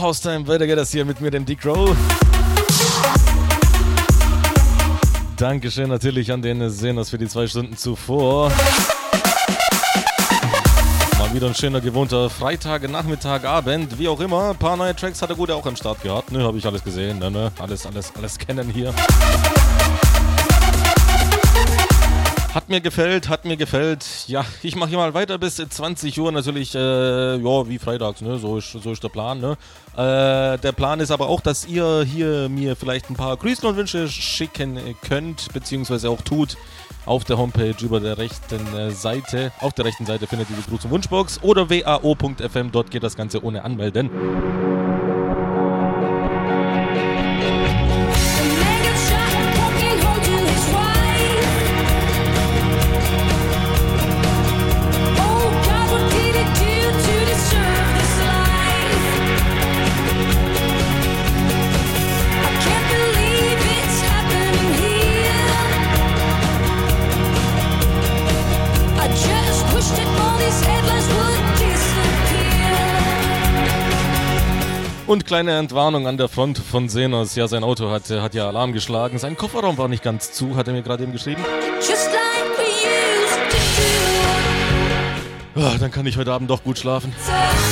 House Time. Weiter geht das hier mit mir, dem Dick Row. Dankeschön natürlich an den Sehners für die zwei Stunden zuvor. Mal wieder ein schöner, gewohnter Freitag, Nachmittag, Abend, wie auch immer. Ein paar neue Tracks hat er gut auch am Start gehabt. Ne, habe ich alles gesehen. Ne, ne, alles, alles, alles kennen hier. Hat mir gefällt, hat mir gefällt. Ja, ich mache hier mal weiter bis 20 Uhr natürlich, äh, ja, wie freitags, ne? So ist, so ist der Plan, ne? Äh, der Plan ist aber auch, dass ihr hier mir vielleicht ein paar Grüße und Wünsche schicken könnt, beziehungsweise auch tut auf der Homepage über der rechten äh, Seite. Auf der rechten Seite findet ihr die Gruß- und Wunschbox oder wao.fm, dort geht das Ganze ohne Anmelden. Und kleine Entwarnung an der Front von Senos. Ja, sein Auto hat, hat ja Alarm geschlagen. Sein Kofferraum war nicht ganz zu, hat er mir gerade eben geschrieben. Oh, dann kann ich heute Abend doch gut schlafen. Would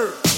what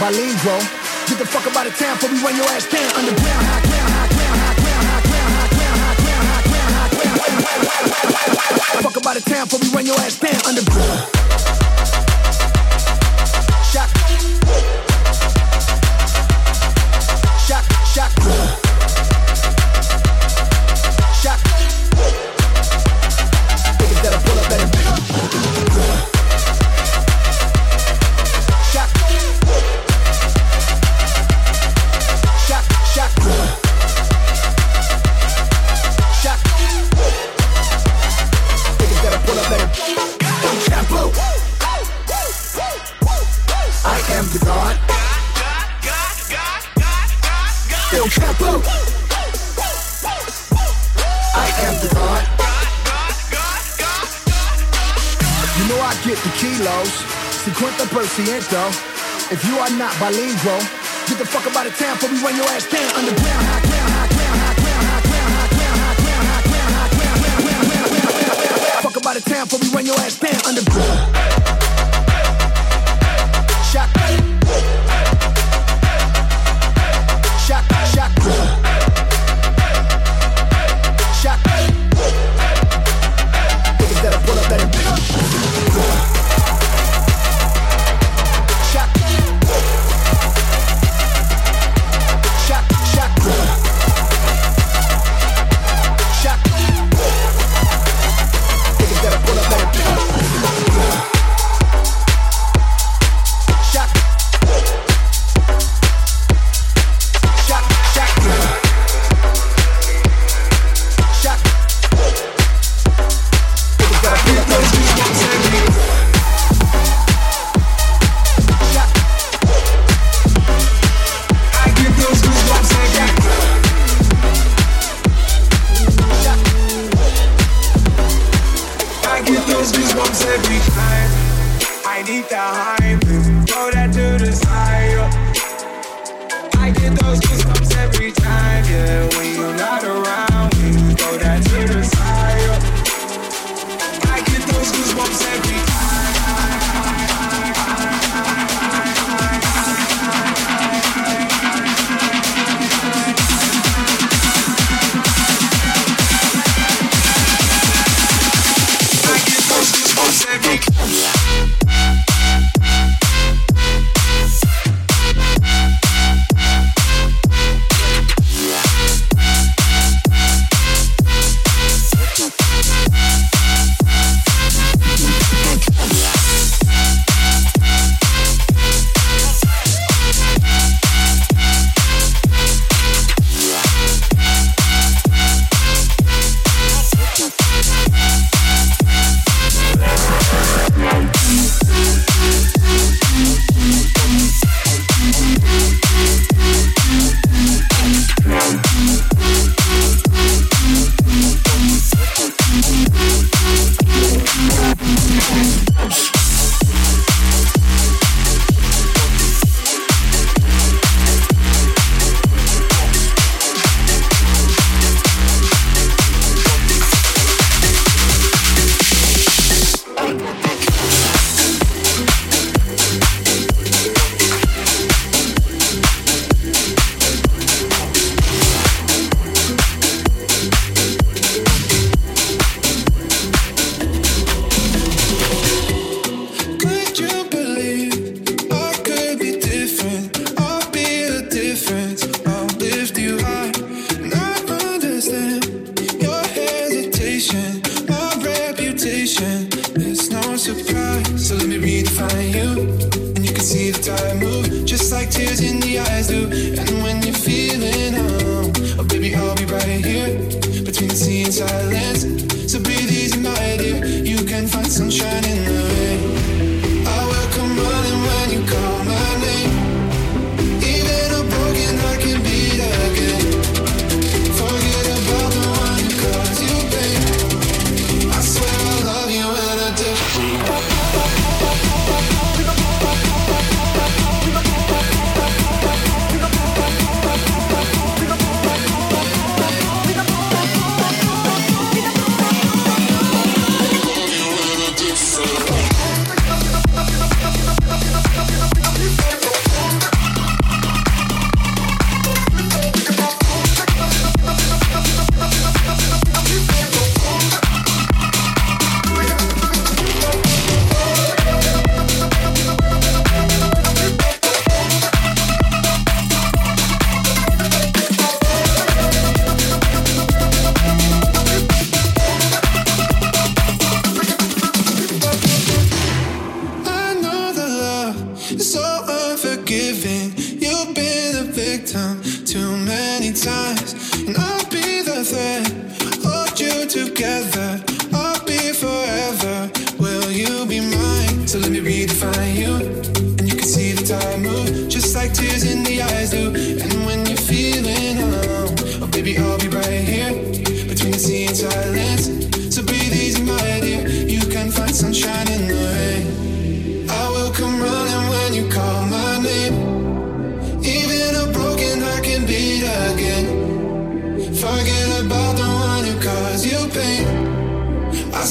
bilingual.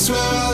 swear I'll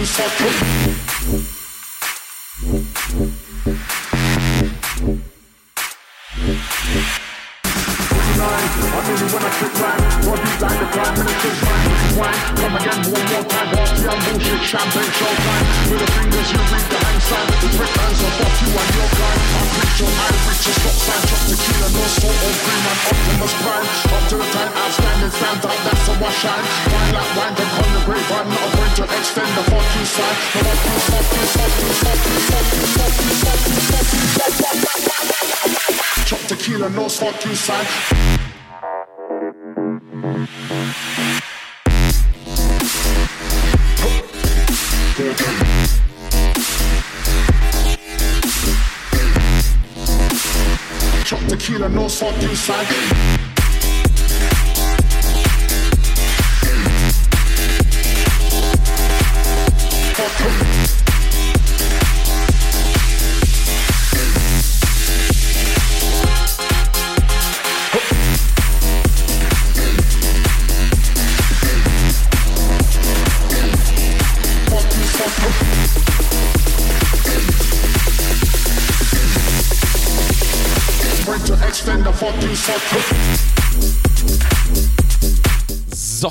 you separate. knows what you sign. knows what you sign.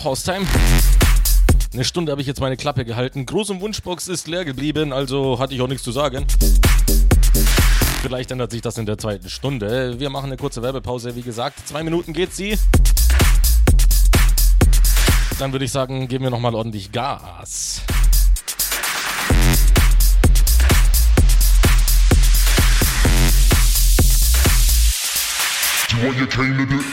Haustime. Eine Stunde habe ich jetzt meine Klappe gehalten. Große Wunschbox ist leer geblieben, also hatte ich auch nichts zu sagen. Vielleicht ändert sich das in der zweiten Stunde. Wir machen eine kurze Werbepause. Wie gesagt, zwei Minuten geht sie. Dann würde ich sagen, geben wir nochmal ordentlich Gas. Do what you came to do.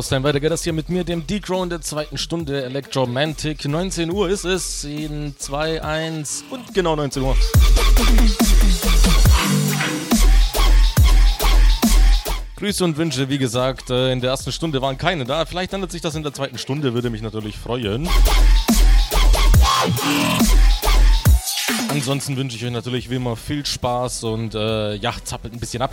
Haustime, weiter geht das hier mit mir, dem D-Crow in der zweiten Stunde Electromantic. 19 Uhr ist es, in 2, 1 und genau 19 Uhr. Grüße und Wünsche, wie gesagt, äh, in der ersten Stunde waren keine da. Vielleicht ändert sich das in der zweiten Stunde, würde mich natürlich freuen. Ansonsten wünsche ich euch natürlich wie immer viel Spaß und äh, ja, zappelt ein bisschen ab.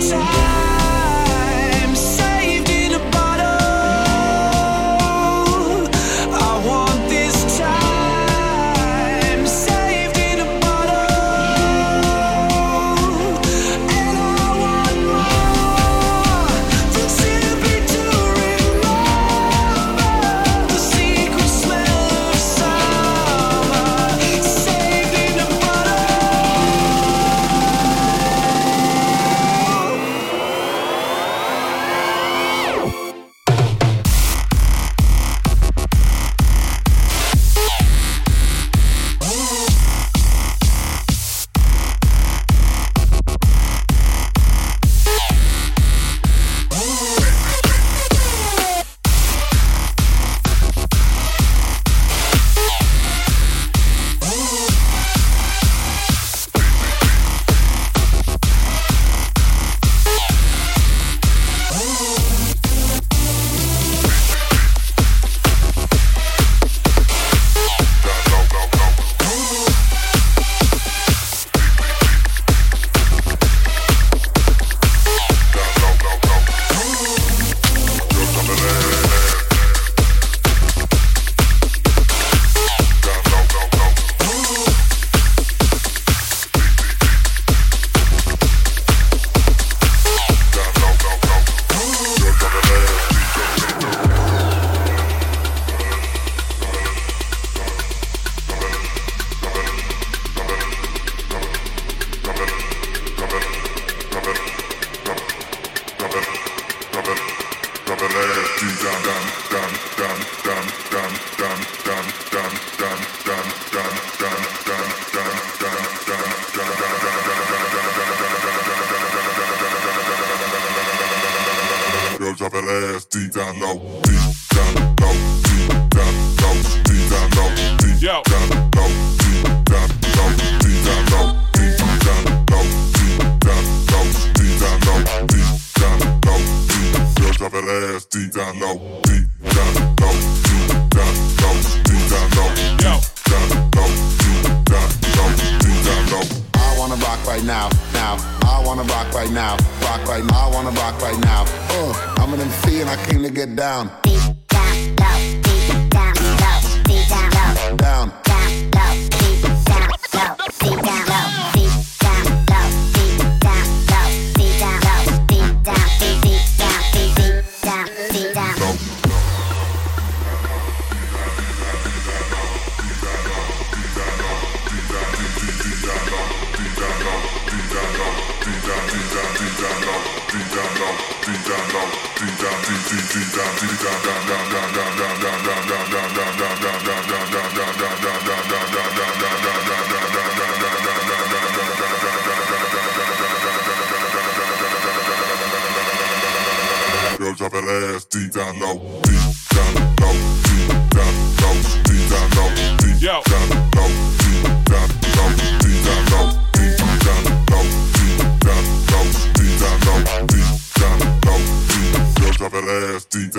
child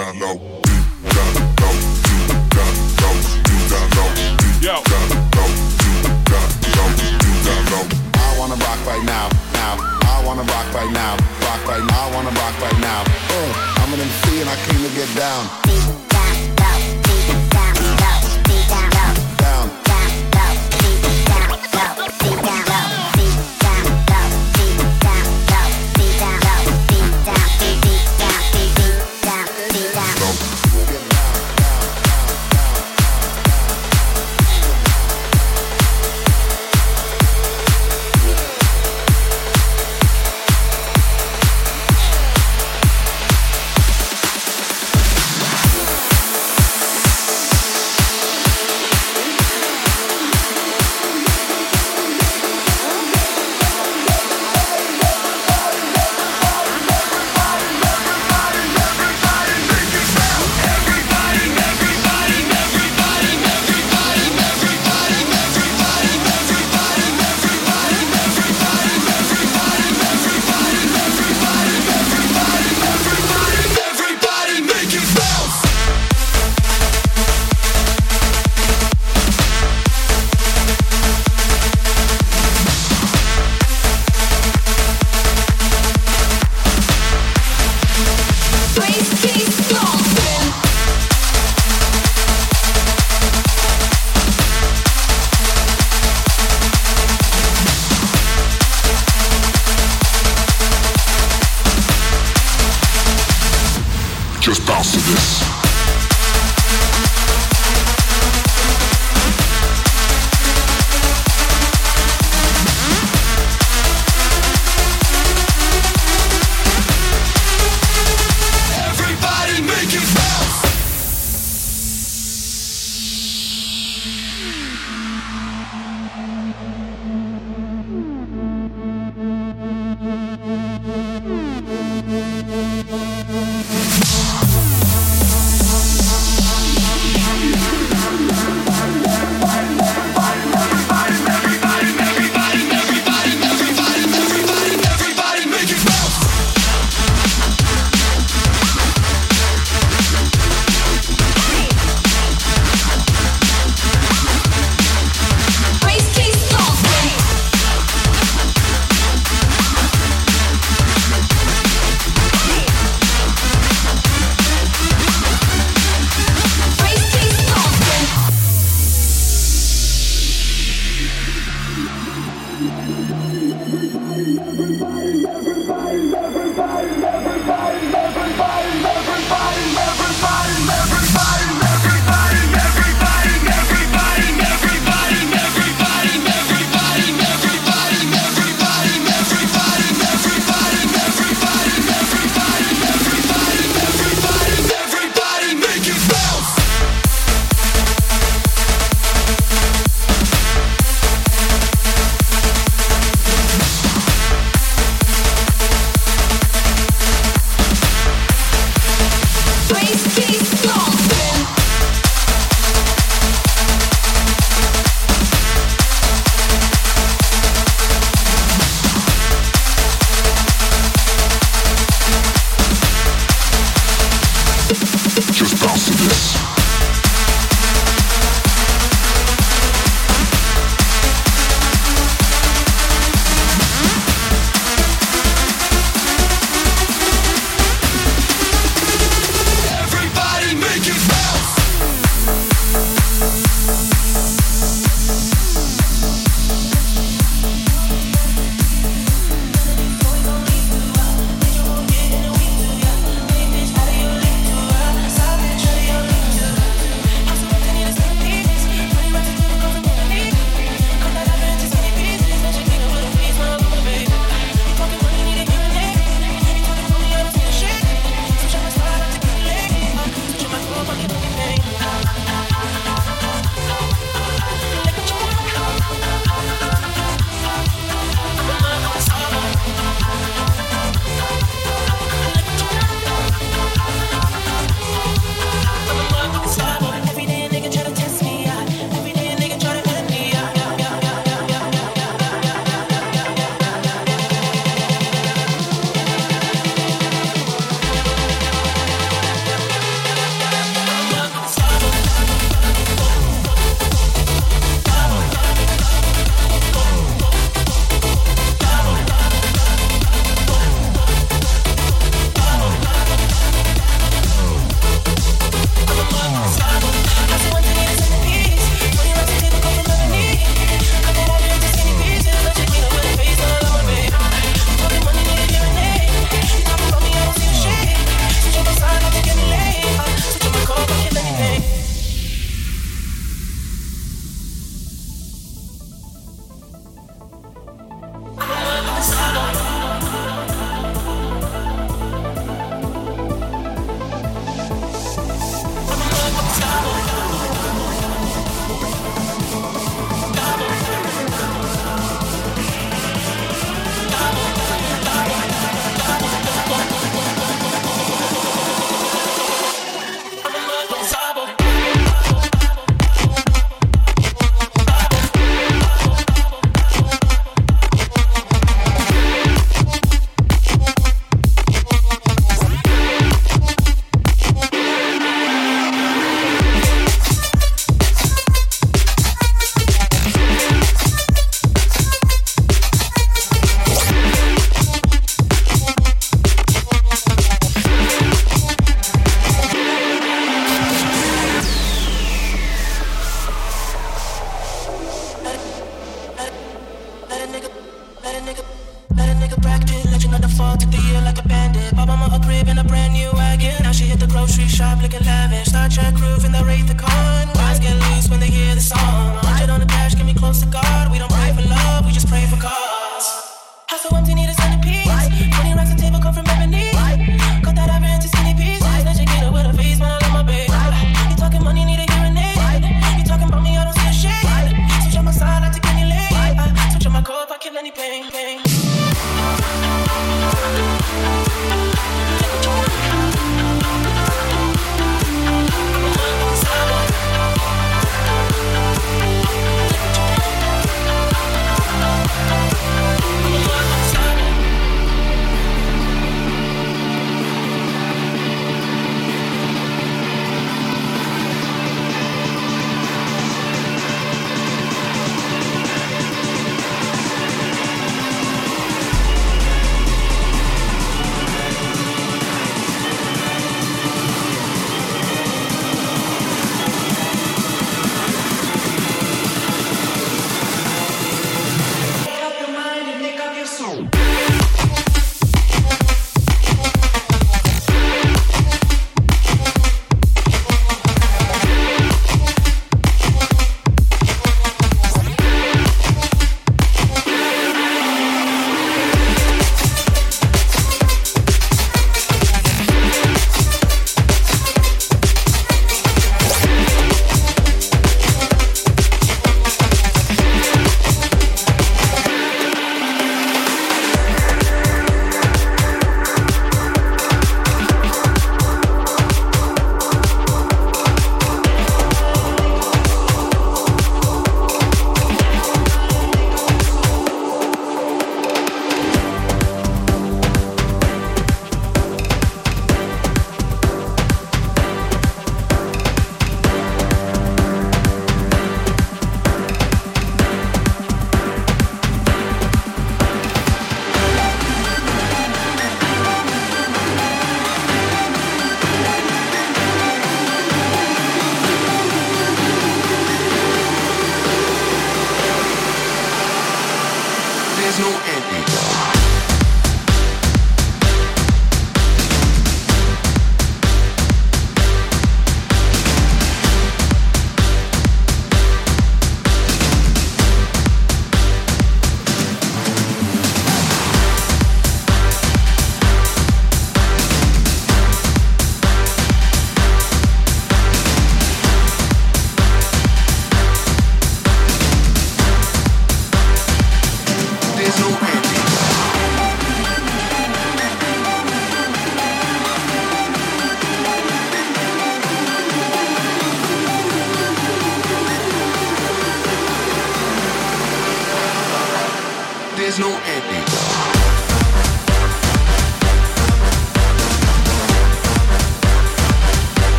I wanna rock right now, now. I wanna rock right now, rock right now. I wanna rock right now. Uh, I'm an MC and I came to get down.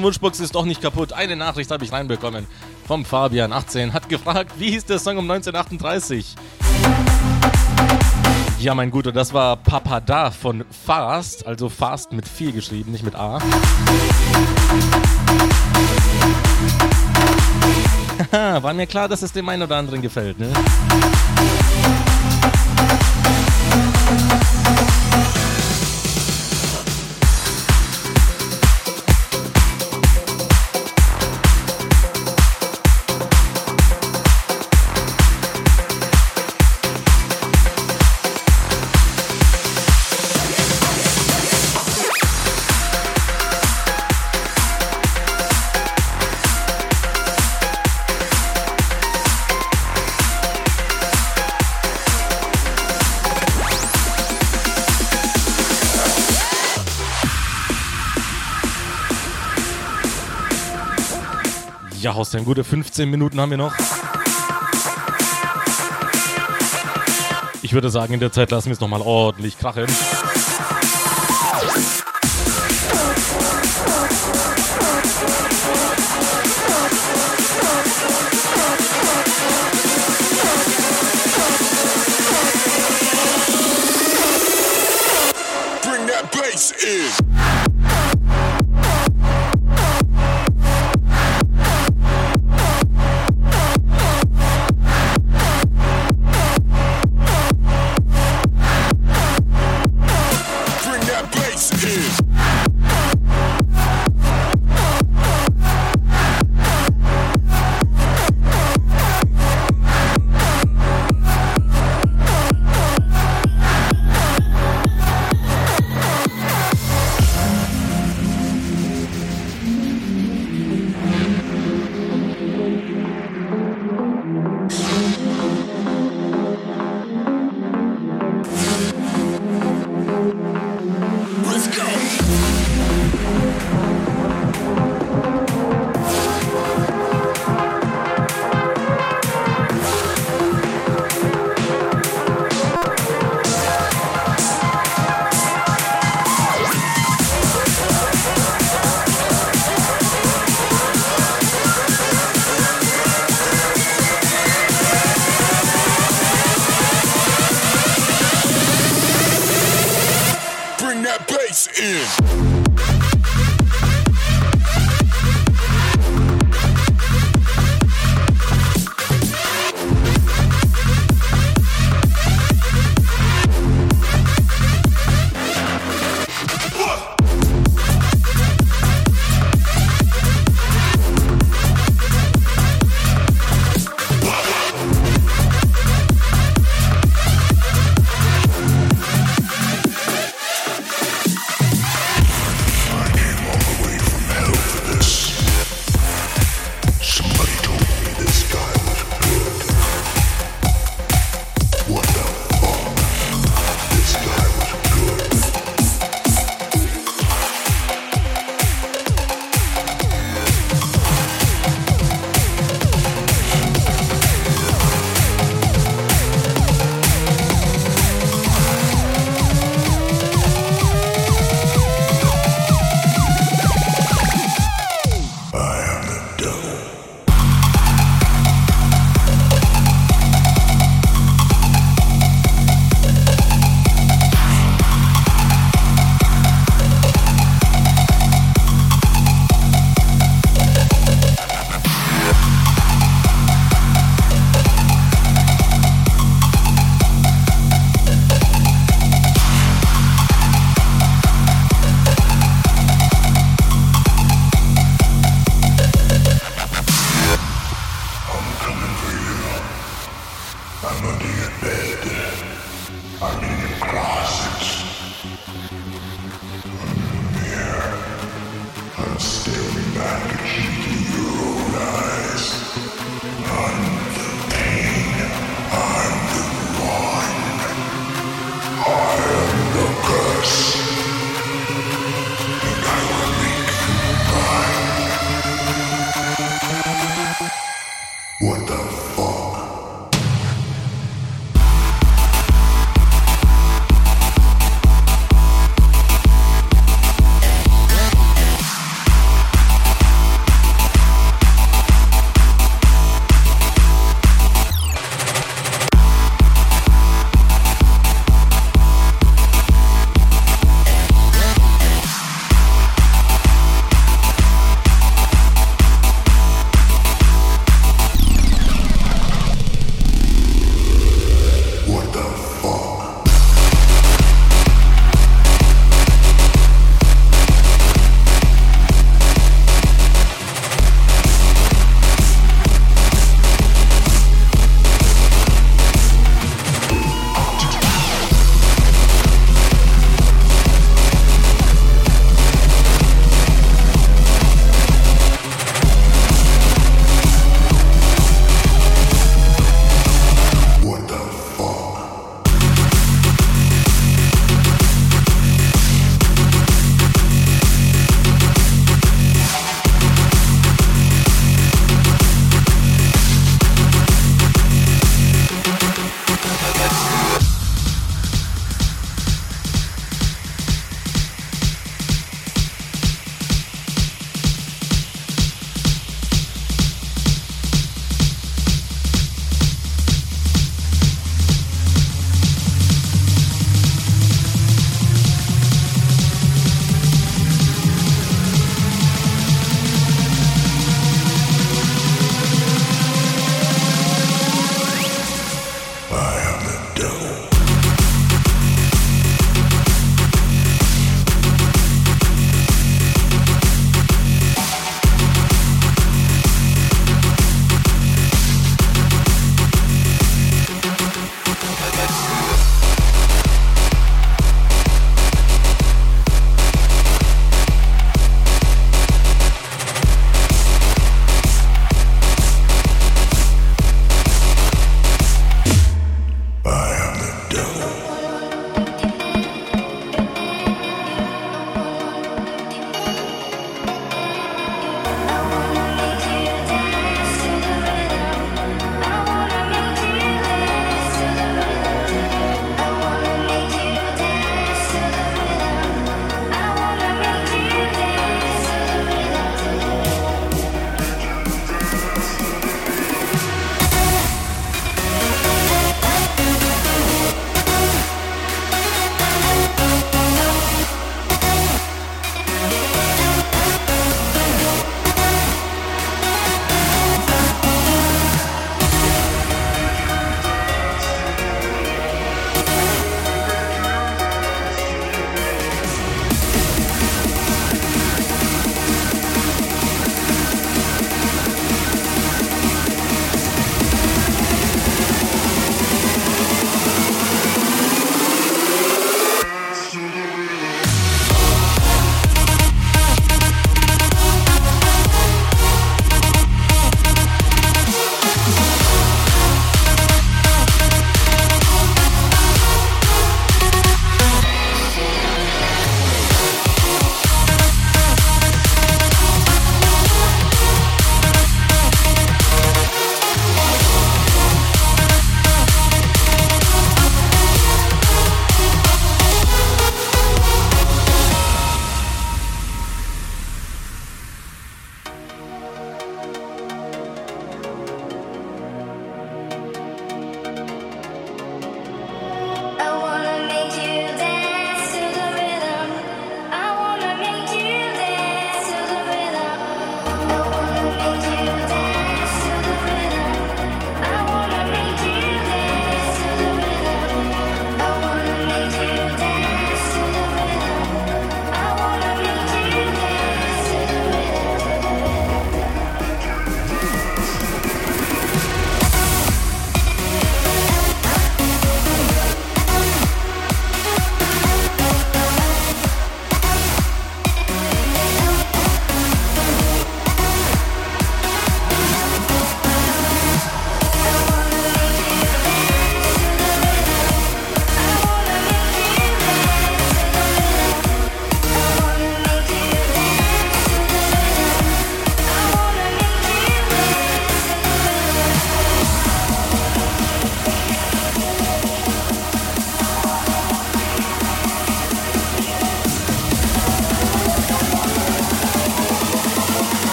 Große Wunschbox ist doch nicht kaputt. Eine Nachricht habe ich reinbekommen. Vom Fabian, 18, hat gefragt, wie hieß der Song um 1938? Ja, mein Guter, das war Papa Da von Fast, also Fast mit 4 geschrieben, nicht mit A. War mir klar, dass es dem einen oder anderen gefällt, ne? Ja, Horst, gute 15 Minuten haben wir noch. Ich würde sagen, in der Zeit lassen wir es nochmal ordentlich krachen.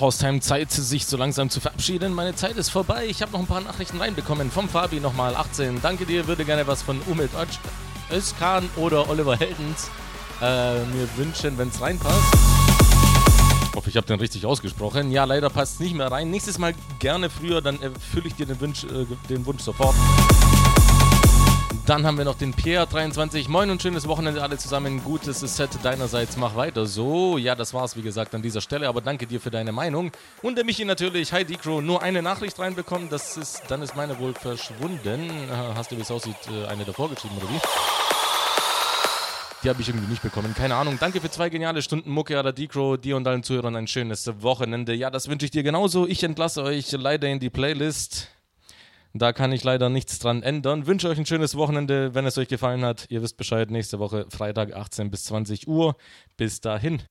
Haustime, Zeit, sich so langsam zu verabschieden. Meine Zeit ist vorbei. Ich habe noch ein paar Nachrichten reinbekommen. Vom Fabi nochmal 18. Danke dir, würde gerne was von Umit Öz- Özkan oder Oliver Heldens äh, mir wünschen, wenn es reinpasst. Ich hoffe, ich habe den richtig ausgesprochen. Ja, leider passt es nicht mehr rein. Nächstes Mal gerne früher, dann erfülle ich dir den Wunsch, äh, den Wunsch sofort. Dann haben wir noch den Pierre23. Moin und schönes Wochenende alle zusammen. Gutes Set deinerseits. Mach weiter so. Ja, das war's wie gesagt an dieser Stelle. Aber danke dir für deine Meinung. Und der Michi natürlich. Hi Decro. Nur eine Nachricht reinbekommen. Das ist, dann ist meine wohl verschwunden. Äh, Hast du, wie es aussieht, äh, eine davor geschrieben oder wie? Die habe ich irgendwie nicht bekommen. Keine Ahnung. Danke für zwei geniale Stunden Mucke, Ada Decro. Dir und allen Zuhörern ein schönes Wochenende. Ja, das wünsche ich dir genauso. Ich entlasse euch leider in die Playlist. Da kann ich leider nichts dran ändern. Wünsche euch ein schönes Wochenende, wenn es euch gefallen hat. Ihr wisst Bescheid, nächste Woche Freitag 18 bis 20 Uhr. Bis dahin.